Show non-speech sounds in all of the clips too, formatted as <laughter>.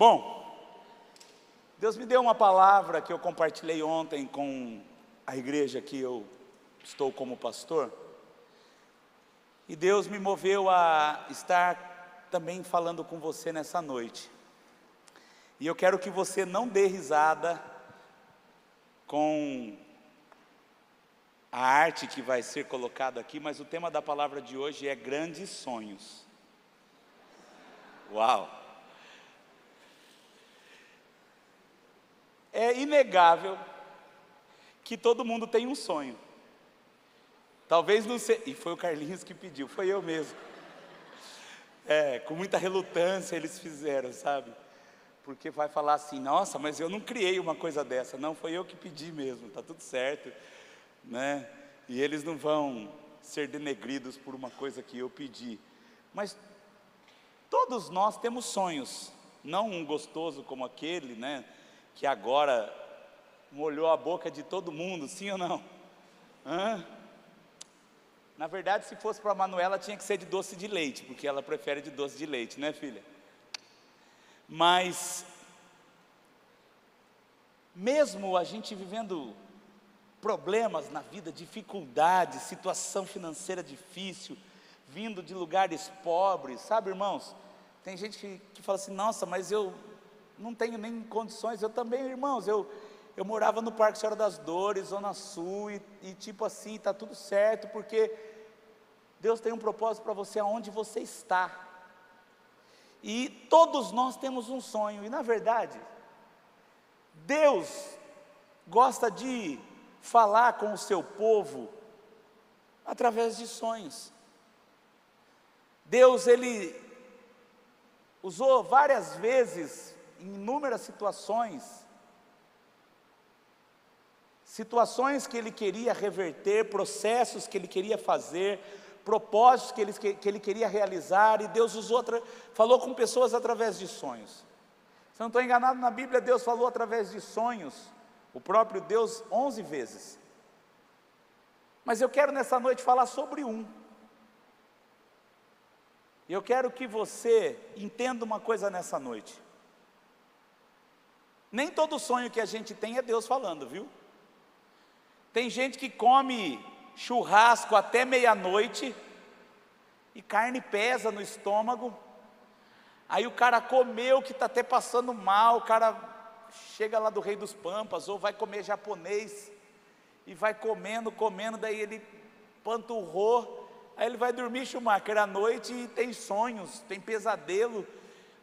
Bom, Deus me deu uma palavra que eu compartilhei ontem com a igreja que eu estou como pastor. E Deus me moveu a estar também falando com você nessa noite. E eu quero que você não dê risada com a arte que vai ser colocada aqui, mas o tema da palavra de hoje é grandes sonhos. Uau! É inegável que todo mundo tem um sonho. Talvez não seja. E foi o Carlinhos que pediu, foi eu mesmo. É, com muita relutância eles fizeram, sabe? Porque vai falar assim, nossa, mas eu não criei uma coisa dessa. Não, foi eu que pedi mesmo, tá tudo certo. Né? E eles não vão ser denegridos por uma coisa que eu pedi. Mas todos nós temos sonhos, não um gostoso como aquele, né? Que agora molhou a boca de todo mundo, sim ou não? Hã? Na verdade, se fosse para a Manuela, tinha que ser de doce de leite, porque ela prefere de doce de leite, né, filha? Mas, mesmo a gente vivendo problemas na vida, dificuldades, situação financeira difícil, vindo de lugares pobres, sabe, irmãos? Tem gente que, que fala assim: nossa, mas eu não tenho nem condições. Eu também, irmãos, eu, eu morava no Parque Senhora das Dores, Zona Sul, e, e tipo assim, está tudo certo, porque Deus tem um propósito para você aonde você está. E todos nós temos um sonho, e na verdade, Deus gosta de falar com o seu povo através de sonhos. Deus, Ele usou várias vezes em inúmeras situações, situações que ele queria reverter, processos que ele queria fazer, propósitos que ele, que, ele queria realizar, e Deus usou, falou com pessoas através de sonhos. Se eu não estou enganado, na Bíblia Deus falou através de sonhos, o próprio Deus, onze vezes. Mas eu quero nessa noite falar sobre um. Eu quero que você entenda uma coisa nessa noite. Nem todo sonho que a gente tem é Deus falando, viu? Tem gente que come churrasco até meia-noite e carne pesa no estômago. Aí o cara comeu que está até passando mal, o cara chega lá do Rei dos Pampas ou vai comer japonês e vai comendo, comendo, daí ele panturrou, aí ele vai dormir Schumacher à noite e tem sonhos, tem pesadelo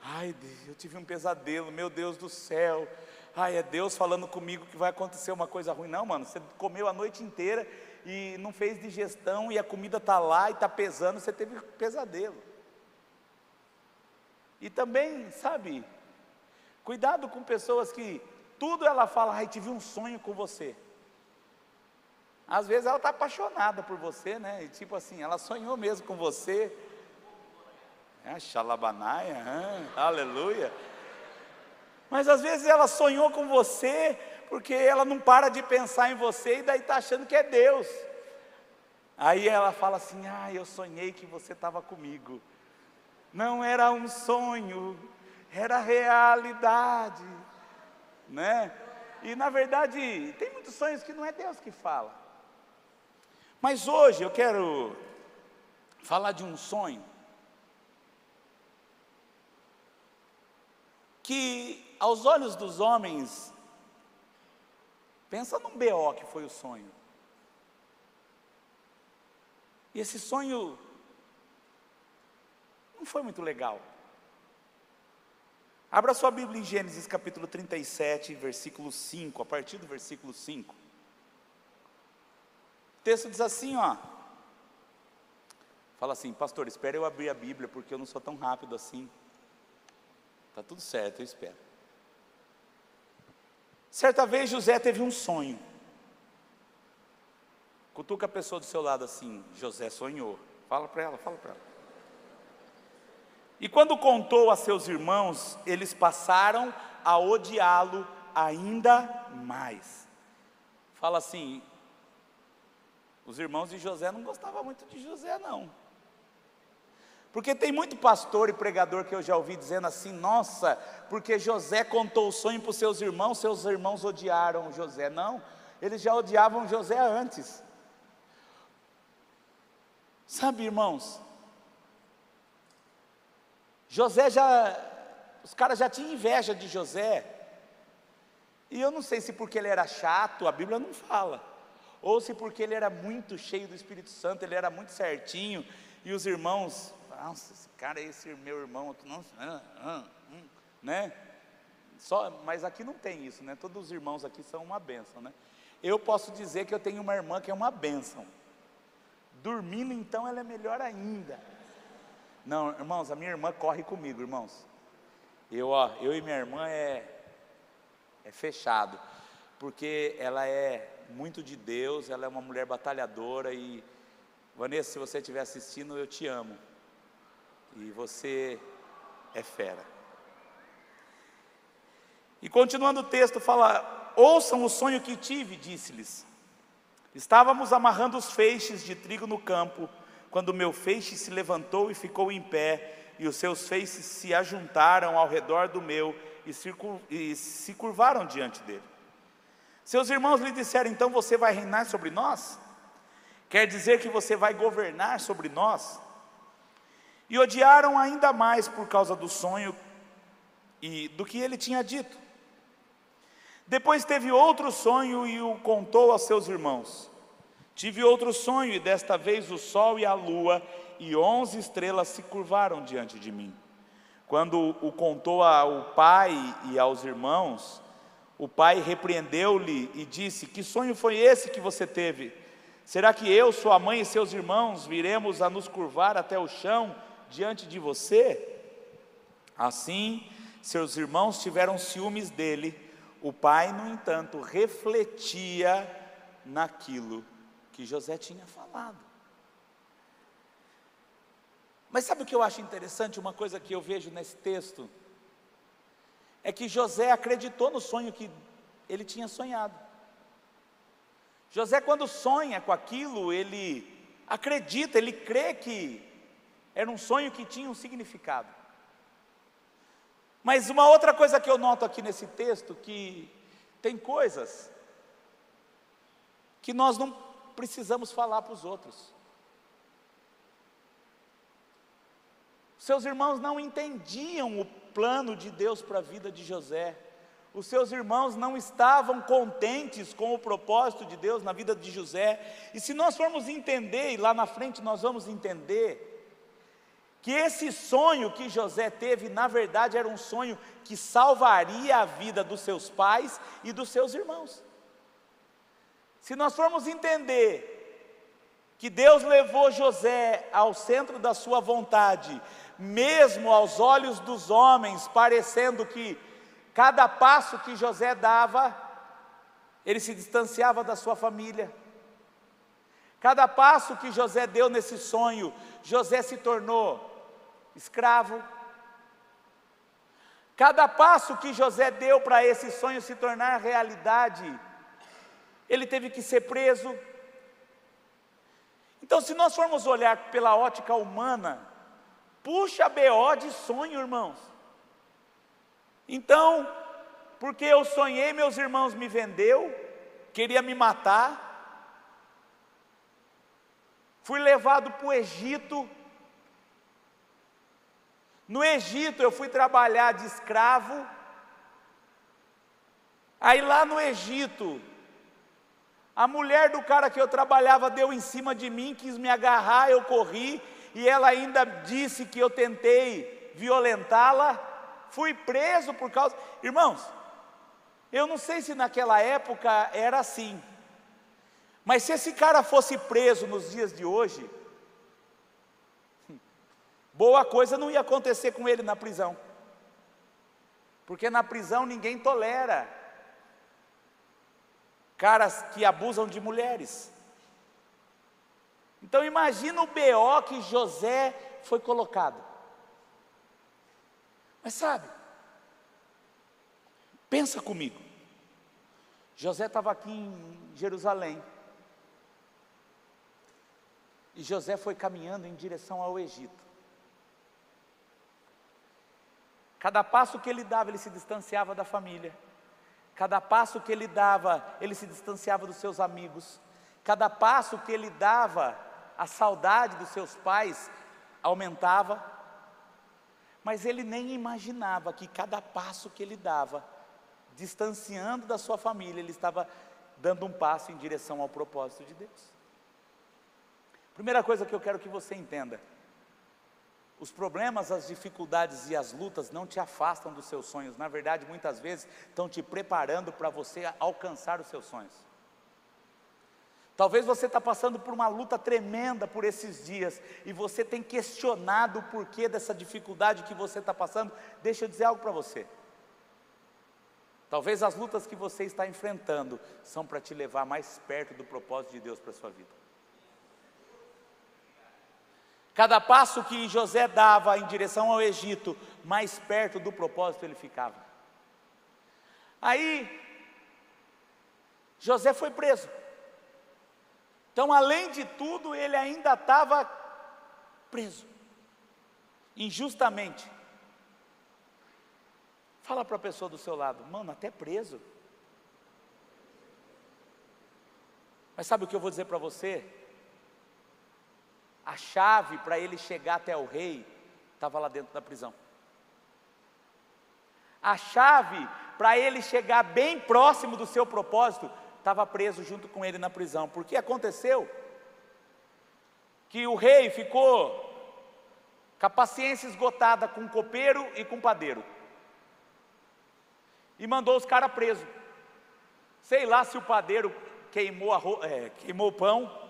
Ai, eu tive um pesadelo, meu Deus do céu. Ai, é Deus falando comigo que vai acontecer uma coisa ruim. Não, mano, você comeu a noite inteira e não fez digestão e a comida está lá e está pesando, você teve pesadelo. E também, sabe, cuidado com pessoas que tudo ela fala, ai, tive um sonho com você. Às vezes ela está apaixonada por você, né? E tipo assim, ela sonhou mesmo com você, é, xalabanaia, aleluia. Mas às vezes ela sonhou com você, porque ela não para de pensar em você e daí está achando que é Deus. Aí ela fala assim: Ah, eu sonhei que você estava comigo. Não era um sonho, era realidade, né? E na verdade, tem muitos sonhos que não é Deus que fala. Mas hoje eu quero falar de um sonho que aos olhos dos homens, pensa num BO que foi o sonho. E esse sonho não foi muito legal. Abra sua Bíblia em Gênesis capítulo 37, versículo 5, a partir do versículo 5. O texto diz assim, ó. Fala assim, pastor, espere eu abrir a Bíblia, porque eu não sou tão rápido assim. Está tudo certo, eu espero. Certa vez José teve um sonho. Cutuca a pessoa do seu lado assim, José sonhou. Fala para ela, fala para ela. E quando contou a seus irmãos, eles passaram a odiá-lo ainda mais. Fala assim, os irmãos de José não gostavam muito de José, não. Porque tem muito pastor e pregador que eu já ouvi dizendo assim: nossa, porque José contou o sonho para os seus irmãos, seus irmãos odiaram José. Não, eles já odiavam José antes. Sabe, irmãos, José já, os caras já tinham inveja de José, e eu não sei se porque ele era chato, a Bíblia não fala, ou se porque ele era muito cheio do Espírito Santo, ele era muito certinho, e os irmãos nossa, esse cara é esse meu irmão aqui, nossa, ah, ah, hum, né? Só, mas aqui não tem isso, né? Todos os irmãos aqui são uma bênção, né? Eu posso dizer que eu tenho uma irmã que é uma bênção. Dormindo, então, ela é melhor ainda. Não, irmãos, a minha irmã corre comigo, irmãos. Eu, ó, eu e minha irmã é, é fechado, porque ela é muito de Deus, ela é uma mulher batalhadora e Vanessa, se você estiver assistindo, eu te amo. E você é fera. E continuando o texto, fala: Ouçam o sonho que tive, disse-lhes. Estávamos amarrando os feixes de trigo no campo, quando meu feixe se levantou e ficou em pé, e os seus feixes se ajuntaram ao redor do meu e e se curvaram diante dele. Seus irmãos lhe disseram: Então você vai reinar sobre nós? Quer dizer que você vai governar sobre nós? E odiaram ainda mais por causa do sonho e do que ele tinha dito. Depois teve outro sonho e o contou aos seus irmãos. Tive outro sonho, e desta vez o sol e a lua e onze estrelas se curvaram diante de mim. Quando o contou ao pai e aos irmãos, o pai repreendeu-lhe e disse: Que sonho foi esse que você teve? Será que eu, sua mãe e seus irmãos viremos a nos curvar até o chão diante de você? Assim, seus irmãos tiveram ciúmes dele. O pai, no entanto, refletia naquilo que José tinha falado. Mas sabe o que eu acho interessante? Uma coisa que eu vejo nesse texto é que José acreditou no sonho que ele tinha sonhado. José, quando sonha com aquilo, ele acredita, ele crê que era um sonho que tinha um significado. Mas uma outra coisa que eu noto aqui nesse texto, que tem coisas que nós não precisamos falar para os outros. Seus irmãos não entendiam o plano de Deus para a vida de José. Os seus irmãos não estavam contentes com o propósito de Deus na vida de José. E se nós formos entender, e lá na frente nós vamos entender, que esse sonho que José teve, na verdade, era um sonho que salvaria a vida dos seus pais e dos seus irmãos. Se nós formos entender que Deus levou José ao centro da sua vontade, mesmo aos olhos dos homens, parecendo que cada passo que José dava, ele se distanciava da sua família. Cada passo que José deu nesse sonho, José se tornou escravo. Cada passo que José deu para esse sonho se tornar realidade, ele teve que ser preso. Então, se nós formos olhar pela ótica humana, puxa BO de sonho, irmãos. Então, porque eu sonhei, meus irmãos me vendeu, queria me matar, fui levado para o Egito, no Egito eu fui trabalhar de escravo. Aí lá no Egito, a mulher do cara que eu trabalhava deu em cima de mim, quis me agarrar, eu corri, e ela ainda disse que eu tentei violentá-la. Fui preso por causa. Irmãos, eu não sei se naquela época era assim, mas se esse cara fosse preso nos dias de hoje, <laughs> boa coisa não ia acontecer com ele na prisão. Porque na prisão ninguém tolera caras que abusam de mulheres. Então imagina o BO que José foi colocado. Mas sabe, pensa comigo. José estava aqui em Jerusalém. E José foi caminhando em direção ao Egito. Cada passo que ele dava, ele se distanciava da família. Cada passo que ele dava, ele se distanciava dos seus amigos. Cada passo que ele dava, a saudade dos seus pais aumentava. Mas ele nem imaginava que cada passo que ele dava, distanciando da sua família, ele estava dando um passo em direção ao propósito de Deus. Primeira coisa que eu quero que você entenda: os problemas, as dificuldades e as lutas não te afastam dos seus sonhos, na verdade, muitas vezes estão te preparando para você alcançar os seus sonhos. Talvez você está passando por uma luta tremenda por esses dias e você tem questionado o porquê dessa dificuldade que você está passando. Deixa eu dizer algo para você. Talvez as lutas que você está enfrentando são para te levar mais perto do propósito de Deus para a sua vida. Cada passo que José dava em direção ao Egito, mais perto do propósito ele ficava. Aí, José foi preso. Então, além de tudo, ele ainda estava preso, injustamente. Fala para a pessoa do seu lado, mano, até preso. Mas sabe o que eu vou dizer para você? A chave para ele chegar até o rei estava lá dentro da prisão. A chave para ele chegar bem próximo do seu propósito estava preso junto com ele na prisão. Porque aconteceu que o rei ficou com a paciência esgotada com o copeiro e com o padeiro. E mandou os caras presos. Sei lá se o padeiro queimou, é, queimou o pão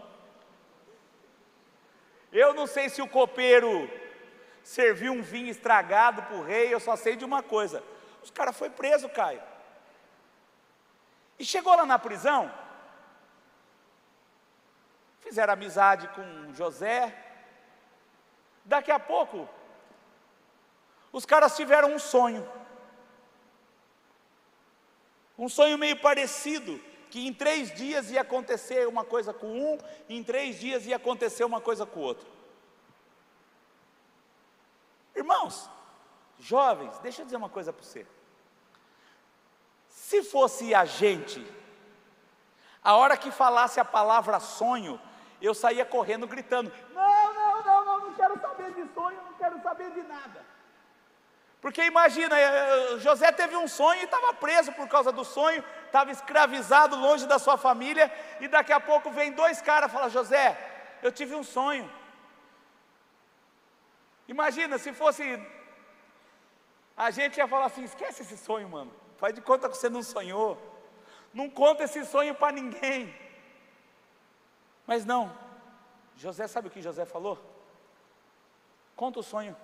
eu não sei se o copeiro serviu um vinho estragado para o rei, eu só sei de uma coisa: os caras foi preso, Caio. E chegou lá na prisão, fizeram amizade com José. Daqui a pouco, os caras tiveram um sonho. Um sonho meio parecido que em três dias ia acontecer uma coisa com um, em três dias ia acontecer uma coisa com o outro. Irmãos, jovens, deixa eu dizer uma coisa para você. Se fosse a gente, a hora que falasse a palavra sonho, eu saía correndo gritando: Não, não, não, não, não quero saber de sonho, não quero saber de nada. Porque imagina, eh, José teve um sonho e estava preso por causa do sonho, estava escravizado longe da sua família, e daqui a pouco vem dois caras e falam: José, eu tive um sonho. Imagina se fosse. A gente ia falar assim: esquece esse sonho, mano. Faz de conta que você não sonhou. Não conta esse sonho para ninguém. Mas não. José, sabe o que José falou? Conta o sonho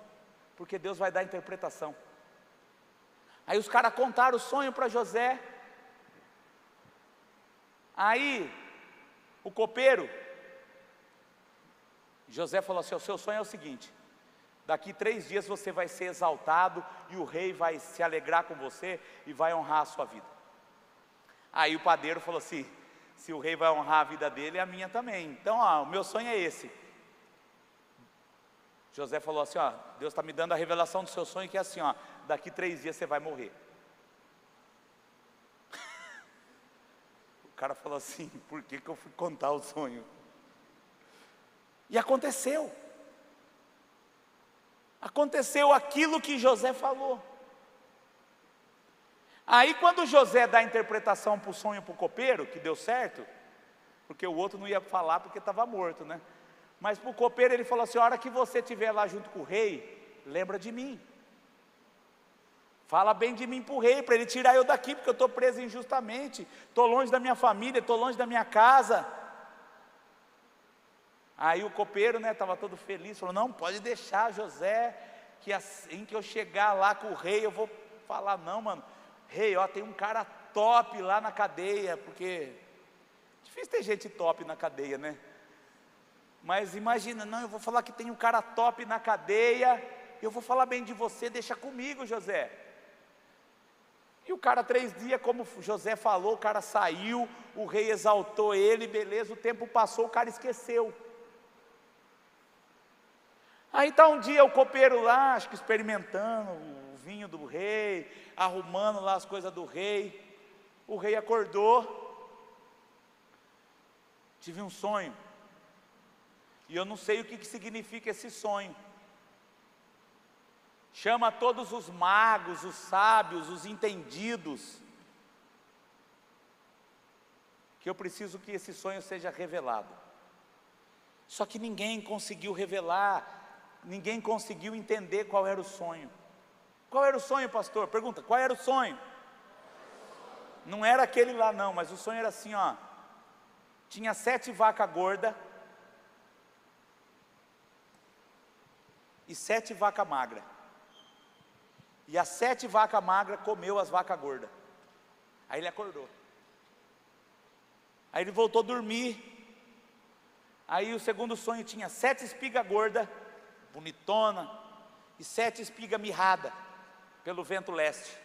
porque Deus vai dar interpretação. Aí os caras contaram o sonho para José. Aí, o copeiro, José falou assim: o seu sonho é o seguinte: daqui três dias você vai ser exaltado e o rei vai se alegrar com você e vai honrar a sua vida. Aí o padeiro falou assim: se o rei vai honrar a vida dele, a minha também. Então, ó, o meu sonho é esse: José falou assim: ó, Deus está me dando a revelação do seu sonho, que é assim: ó, daqui três dias você vai morrer. O cara falou assim: <laughs> por que, que eu fui contar o sonho? E aconteceu. Aconteceu aquilo que José falou. Aí, quando José dá a interpretação para o sonho para o copeiro, que deu certo, porque o outro não ia falar porque estava morto, né? Mas para o copeiro ele falou assim: a hora que você estiver lá junto com o rei, lembra de mim. Fala bem de mim para o rei, para ele tirar eu daqui, porque eu estou preso injustamente, estou longe da minha família, estou longe da minha casa. Aí o copeiro, né, estava todo feliz, falou: Não, pode deixar, José, que assim que eu chegar lá com o rei, eu vou falar: Não, mano, rei, ó, tem um cara top lá na cadeia, porque difícil ter gente top na cadeia, né? Mas imagina, não, eu vou falar que tem um cara top na cadeia, eu vou falar bem de você, deixa comigo, José. E o cara, três dias, como José falou, o cara saiu, o rei exaltou ele, beleza, o tempo passou, o cara esqueceu. Aí está um dia o copeiro lá, acho que experimentando o vinho do rei, arrumando lá as coisas do rei. O rei acordou. Tive um sonho. E eu não sei o que, que significa esse sonho. Chama todos os magos, os sábios, os entendidos. Que eu preciso que esse sonho seja revelado. Só que ninguém conseguiu revelar, ninguém conseguiu entender qual era o sonho. Qual era o sonho, pastor? Pergunta, qual era o sonho? Não era aquele lá não, mas o sonho era assim, ó. Tinha sete vacas gordas e sete vacas magras. E as sete vacas magras comeu as vacas gordas. Aí ele acordou. Aí ele voltou a dormir. Aí o segundo sonho tinha sete espigas gordas, bonitona, e sete espigas mirradas pelo vento leste.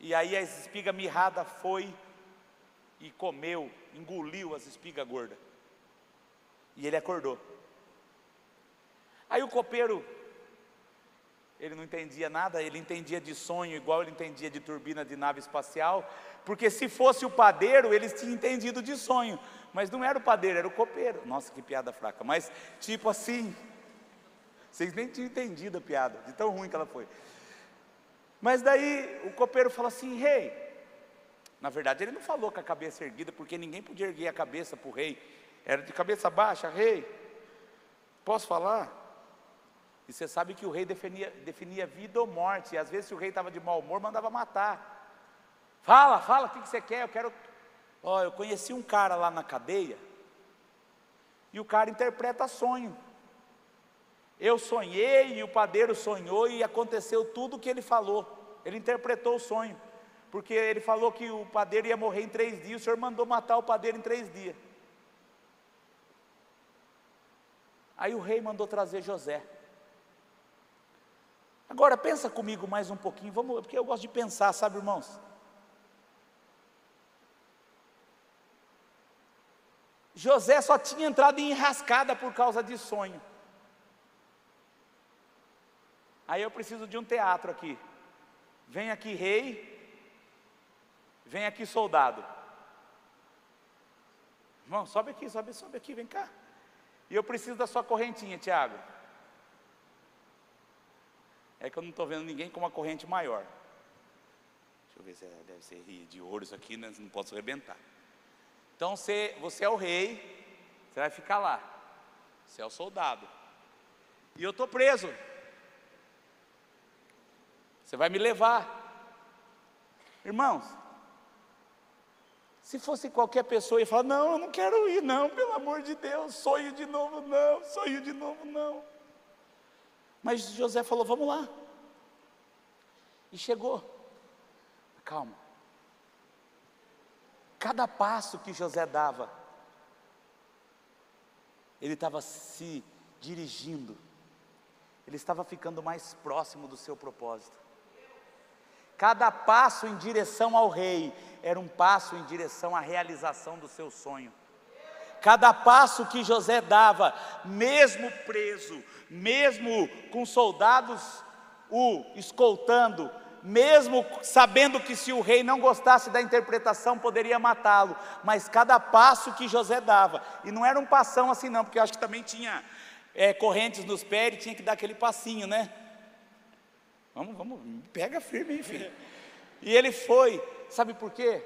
E aí a espiga mirrada foi e comeu, engoliu as espigas gordas. E ele acordou. Aí o copeiro, ele não entendia nada, ele entendia de sonho igual ele entendia de turbina de nave espacial, porque se fosse o padeiro, eles tinham entendido de sonho, mas não era o padeiro, era o copeiro. Nossa, que piada fraca, mas tipo assim, vocês nem tinham entendido a piada, de tão ruim que ela foi. Mas daí o copeiro falou assim: rei, na verdade ele não falou com a cabeça erguida, porque ninguém podia erguer a cabeça para o rei, era de cabeça baixa, rei, posso falar? E você sabe que o rei definia, definia vida ou morte, e às vezes se o rei estava de mau humor, mandava matar. Fala, fala, o que, que você quer? Eu quero. Ó, oh, eu conheci um cara lá na cadeia, e o cara interpreta sonho. Eu sonhei e o padeiro sonhou e aconteceu tudo o que ele falou. Ele interpretou o sonho, porque ele falou que o padeiro ia morrer em três dias, o senhor mandou matar o padeiro em três dias. Aí o rei mandou trazer José. Agora pensa comigo mais um pouquinho, vamos, porque eu gosto de pensar, sabe, irmãos? José só tinha entrado em enrascada por causa de sonho. Aí eu preciso de um teatro aqui. Vem aqui rei, vem aqui soldado. Irmão, sobe aqui, sobe, sobe aqui, vem cá. E eu preciso da sua correntinha, Tiago. É que eu não estou vendo ninguém com uma corrente maior. Deixa eu ver se é, deve ser de ouro isso aqui, né? não posso arrebentar. Então você, você é o rei, você vai ficar lá. Você é o soldado. E eu estou preso. Você vai me levar. Irmãos, se fosse qualquer pessoa e falar, não, eu não quero ir, não, pelo amor de Deus, sonho de novo, não, sonho de novo, não. Mas José falou: Vamos lá. E chegou. Calma. Cada passo que José dava, ele estava se dirigindo, ele estava ficando mais próximo do seu propósito. Cada passo em direção ao rei era um passo em direção à realização do seu sonho. Cada passo que José dava, mesmo preso, mesmo com soldados o escoltando, mesmo sabendo que se o rei não gostasse da interpretação, poderia matá-lo, mas cada passo que José dava, e não era um passão assim não, porque eu acho que também tinha é, correntes nos pés e tinha que dar aquele passinho, né? Vamos, vamos, pega firme, enfim. E ele foi, sabe por quê?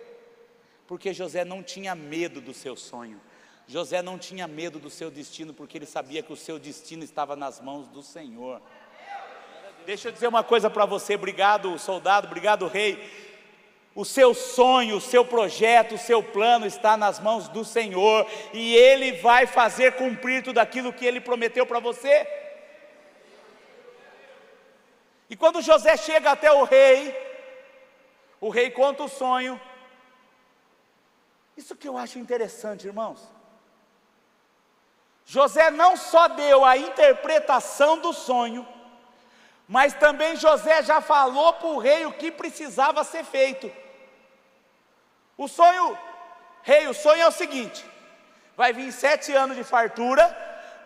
Porque José não tinha medo do seu sonho. José não tinha medo do seu destino, porque ele sabia que o seu destino estava nas mãos do Senhor. Deixa eu dizer uma coisa para você, obrigado soldado, obrigado rei. O seu sonho, o seu projeto, o seu plano está nas mãos do Senhor e Ele vai fazer cumprir tudo aquilo que Ele prometeu para você. E quando José chega até o rei, o rei conta o sonho. Isso que eu acho interessante, irmãos. José não só deu a interpretação do sonho, mas também José já falou para o rei o que precisava ser feito. O sonho, rei, o sonho é o seguinte: vai vir sete anos de fartura,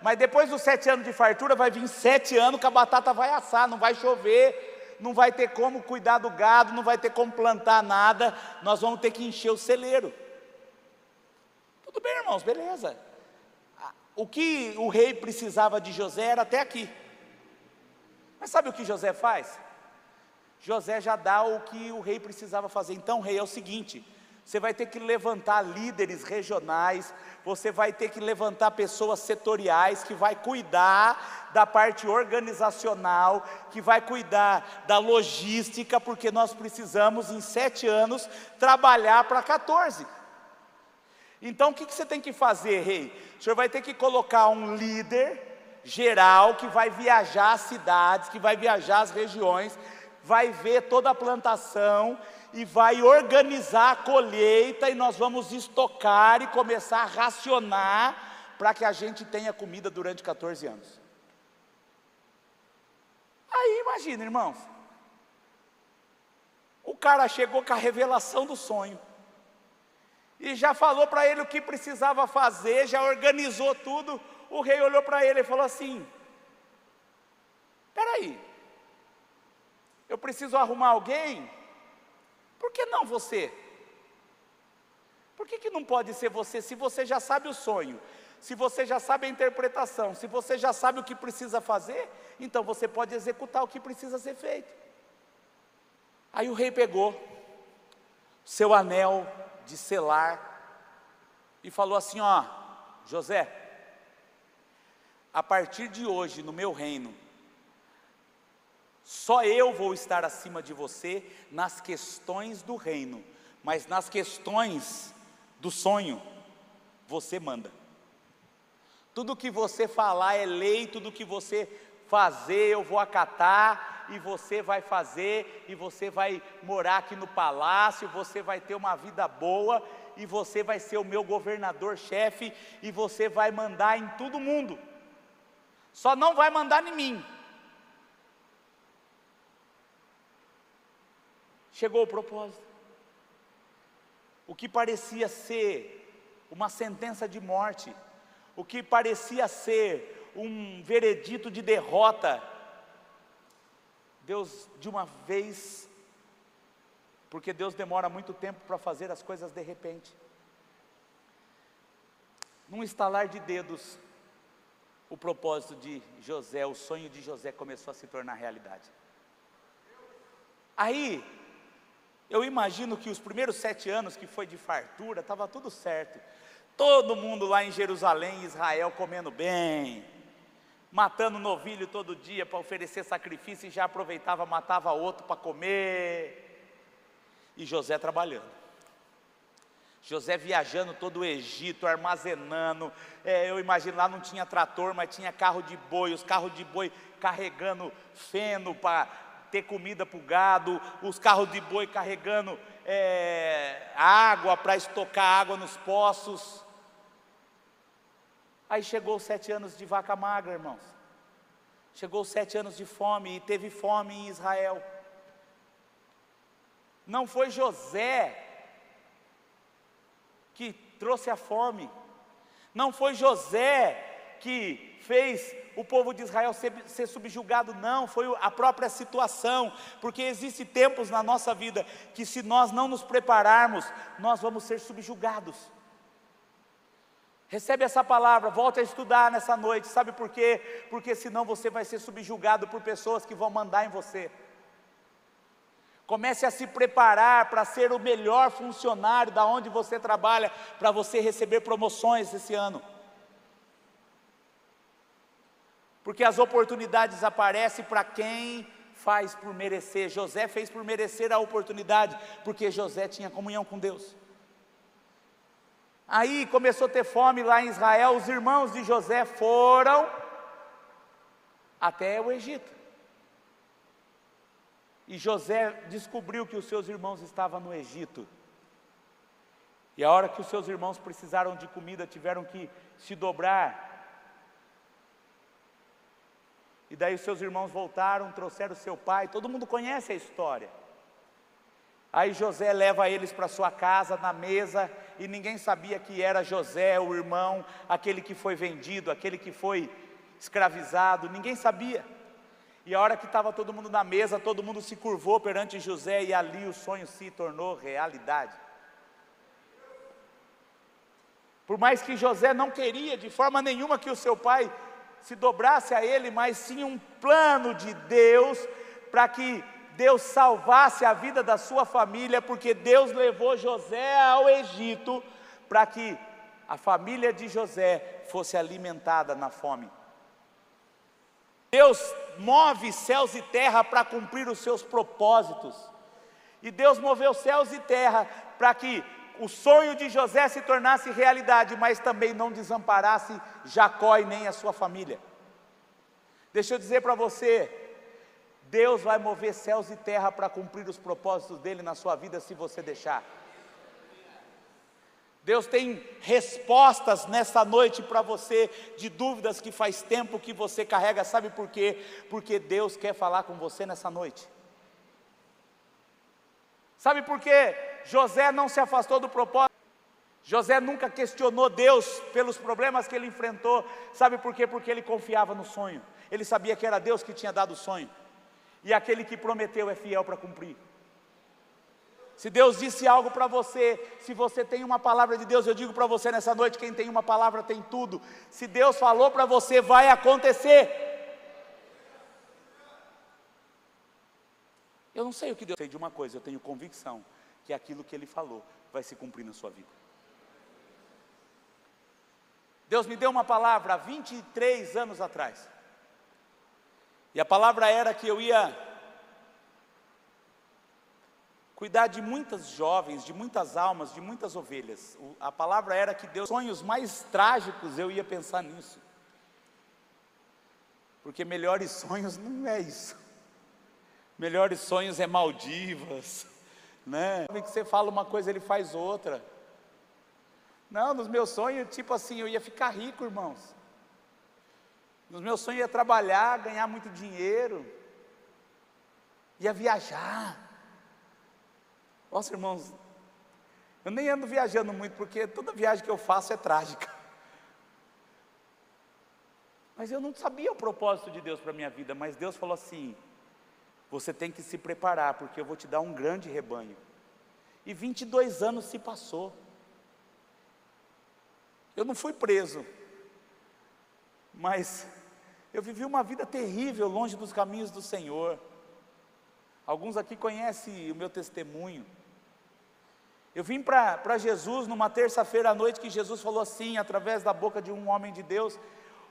mas depois dos sete anos de fartura vai vir sete anos que a batata vai assar, não vai chover, não vai ter como cuidar do gado, não vai ter como plantar nada, nós vamos ter que encher o celeiro. Tudo bem, irmãos, beleza. O que o rei precisava de José era até aqui. Mas sabe o que José faz? José já dá o que o rei precisava fazer. Então, rei, é o seguinte: você vai ter que levantar líderes regionais, você vai ter que levantar pessoas setoriais que vai cuidar da parte organizacional, que vai cuidar da logística, porque nós precisamos em sete anos trabalhar para 14. Então o que, que você tem que fazer, rei? O senhor vai ter que colocar um líder geral que vai viajar as cidades, que vai viajar as regiões, vai ver toda a plantação e vai organizar a colheita e nós vamos estocar e começar a racionar para que a gente tenha comida durante 14 anos. Aí imagina, irmãos. O cara chegou com a revelação do sonho. E já falou para ele o que precisava fazer, já organizou tudo. O rei olhou para ele e falou assim: Espera aí, eu preciso arrumar alguém por que não você? Por que, que não pode ser você se você já sabe o sonho, se você já sabe a interpretação, se você já sabe o que precisa fazer, então você pode executar o que precisa ser feito. Aí o rei pegou seu anel de selar e falou assim: Ó, José, a partir de hoje no meu reino, só eu vou estar acima de você nas questões do reino, mas nas questões do sonho, você manda. Tudo que você falar é lei, tudo que você fazer eu vou acatar, e você vai fazer, e você vai morar aqui no palácio, você vai ter uma vida boa, e você vai ser o meu governador-chefe, e você vai mandar em todo mundo, só não vai mandar em mim, chegou o propósito. O que parecia ser uma sentença de morte, o que parecia ser um veredito de derrota, Deus de uma vez, porque Deus demora muito tempo para fazer as coisas de repente. Num estalar de dedos, o propósito de José, o sonho de José começou a se tornar realidade. Aí, eu imagino que os primeiros sete anos que foi de fartura, estava tudo certo. Todo mundo lá em Jerusalém, Israel, comendo bem, matando novilho todo dia para oferecer sacrifício e já aproveitava, matava outro para comer. E José trabalhando. José viajando todo o Egito, armazenando. É, eu imagino lá não tinha trator, mas tinha carro de boi, os carros de boi carregando feno para ter comida para o gado, os carros de boi carregando é, água para estocar água nos poços. Aí chegou sete anos de vaca magra, irmãos. Chegou sete anos de fome e teve fome em Israel. Não foi José que trouxe a fome. Não foi José que fez o povo de Israel ser, ser subjugado, não, foi a própria situação, porque existem tempos na nossa vida que, se nós não nos prepararmos, nós vamos ser subjugados. Recebe essa palavra, volte a estudar nessa noite, sabe por quê? Porque senão você vai ser subjugado por pessoas que vão mandar em você. Comece a se preparar para ser o melhor funcionário da onde você trabalha, para você receber promoções esse ano. porque as oportunidades aparecem para quem faz por merecer. José fez por merecer a oportunidade, porque José tinha comunhão com Deus. Aí começou a ter fome lá em Israel, os irmãos de José foram até o Egito. E José descobriu que os seus irmãos estavam no Egito. E a hora que os seus irmãos precisaram de comida, tiveram que se dobrar e daí os seus irmãos voltaram, trouxeram seu pai, todo mundo conhece a história. Aí José leva eles para sua casa, na mesa, e ninguém sabia que era José, o irmão, aquele que foi vendido, aquele que foi escravizado, ninguém sabia. E a hora que estava todo mundo na mesa, todo mundo se curvou perante José e ali o sonho se tornou realidade. Por mais que José não queria de forma nenhuma que o seu pai se dobrasse a ele, mas sim um plano de Deus para que Deus salvasse a vida da sua família, porque Deus levou José ao Egito para que a família de José fosse alimentada na fome. Deus move céus e terra para cumprir os seus propósitos. E Deus moveu céus e terra para que o sonho de José se tornasse realidade, mas também não desamparasse Jacó e nem a sua família. Deixa eu dizer para você, Deus vai mover céus e terra para cumprir os propósitos dele na sua vida se você deixar. Deus tem respostas nessa noite para você de dúvidas que faz tempo que você carrega, sabe por quê? Porque Deus quer falar com você nessa noite. Sabe por quê? José não se afastou do propósito. José nunca questionou Deus pelos problemas que ele enfrentou. Sabe por quê? Porque ele confiava no sonho. Ele sabia que era Deus que tinha dado o sonho. E aquele que prometeu é fiel para cumprir. Se Deus disse algo para você, se você tem uma palavra de Deus, eu digo para você nessa noite: quem tem uma palavra tem tudo. Se Deus falou para você, vai acontecer. Eu não sei o que Deus sei de uma coisa, eu tenho convicção que aquilo que Ele falou vai se cumprir na sua vida. Deus me deu uma palavra há 23 anos atrás. E a palavra era que eu ia cuidar de muitas jovens, de muitas almas, de muitas ovelhas. A palavra era que Deus, sonhos mais trágicos, eu ia pensar nisso. Porque melhores sonhos <laughs> não é isso. Melhores sonhos é Maldivas, <laughs> né? Que você fala uma coisa, ele faz outra. Não, nos meus sonhos, tipo assim, eu ia ficar rico, irmãos. Nos meus sonhos, ia trabalhar, ganhar muito dinheiro, ia viajar. Nossa, irmãos, eu nem ando viajando muito, porque toda viagem que eu faço é trágica. Mas eu não sabia o propósito de Deus para a minha vida, mas Deus falou assim: você tem que se preparar, porque eu vou te dar um grande rebanho. E 22 anos se passou. Eu não fui preso, mas eu vivi uma vida terrível longe dos caminhos do Senhor. Alguns aqui conhecem o meu testemunho. Eu vim para Jesus numa terça-feira à noite que Jesus falou assim, através da boca de um homem de Deus: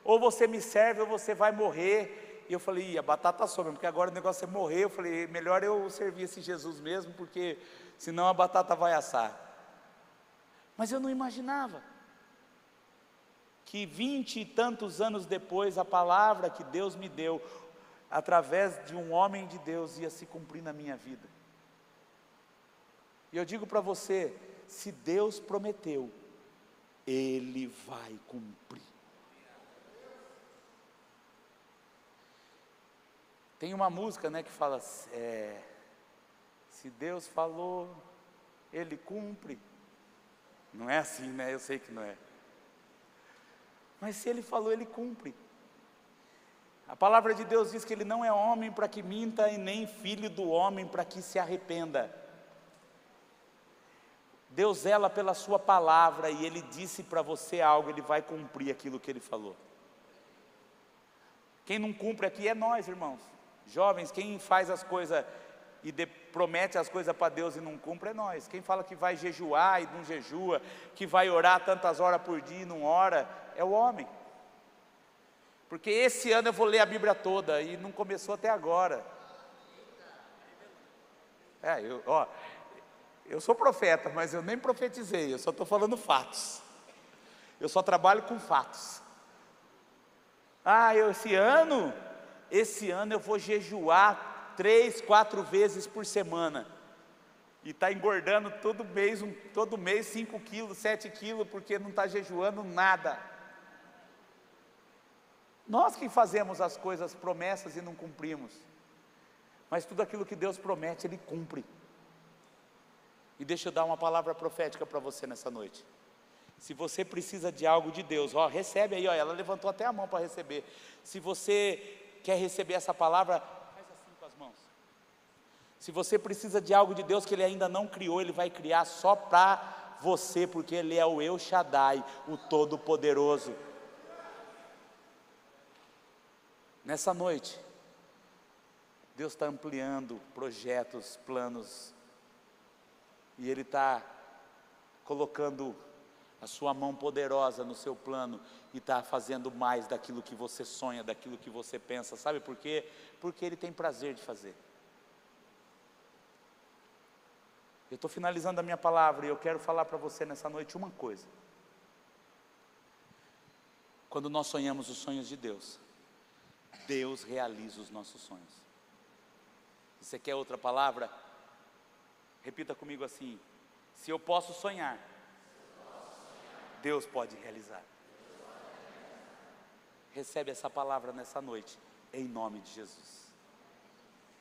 ou você me serve ou você vai morrer. E eu falei, a batata sobe, porque agora o negócio é morrer. Eu falei, melhor eu servir esse Jesus mesmo, porque senão a batata vai assar. Mas eu não imaginava que vinte e tantos anos depois, a palavra que Deus me deu, através de um homem de Deus, ia se cumprir na minha vida. E eu digo para você: se Deus prometeu, Ele vai cumprir. Tem uma música né, que fala: é, se Deus falou, Ele cumpre. Não é assim, né? Eu sei que não é. Mas se Ele falou, Ele cumpre. A palavra de Deus diz que Ele não é homem para que minta e nem filho do homem para que se arrependa. Deus zela pela sua palavra e Ele disse para você algo, Ele vai cumprir aquilo que Ele falou. Quem não cumpre aqui é nós, irmãos. Jovens, quem faz as coisas e de, promete as coisas para Deus e não cumpre é nós. Quem fala que vai jejuar e não jejua, que vai orar tantas horas por dia e não ora, é o homem. Porque esse ano eu vou ler a Bíblia toda e não começou até agora. É, eu, ó, eu sou profeta, mas eu nem profetizei, eu só estou falando fatos. Eu só trabalho com fatos. Ah, eu, esse ano, esse ano eu vou jejuar três, quatro vezes por semana. E está engordando todo mês, um, todo mês 5 quilos, 7 quilos, porque não está jejuando nada. Nós que fazemos as coisas, promessas e não cumprimos. Mas tudo aquilo que Deus promete, Ele cumpre. E deixa eu dar uma palavra profética para você nessa noite. Se você precisa de algo de Deus, ó, recebe aí, ó, ela levantou até a mão para receber. Se você quer receber essa palavra, faz assim com as mãos. Se você precisa de algo de Deus que Ele ainda não criou, Ele vai criar só para você, porque Ele é o Eu Shaddai, o Todo-Poderoso. Nessa noite, Deus está ampliando projetos, planos, e Ele está colocando a sua mão poderosa no seu plano e está fazendo mais daquilo que você sonha, daquilo que você pensa, sabe por quê? Porque Ele tem prazer de fazer. Eu estou finalizando a minha palavra e eu quero falar para você nessa noite uma coisa. Quando nós sonhamos os sonhos de Deus, Deus realiza os nossos sonhos. Você quer outra palavra? Repita comigo assim: se eu posso sonhar, Deus pode realizar. Recebe essa palavra nessa noite, em nome de Jesus.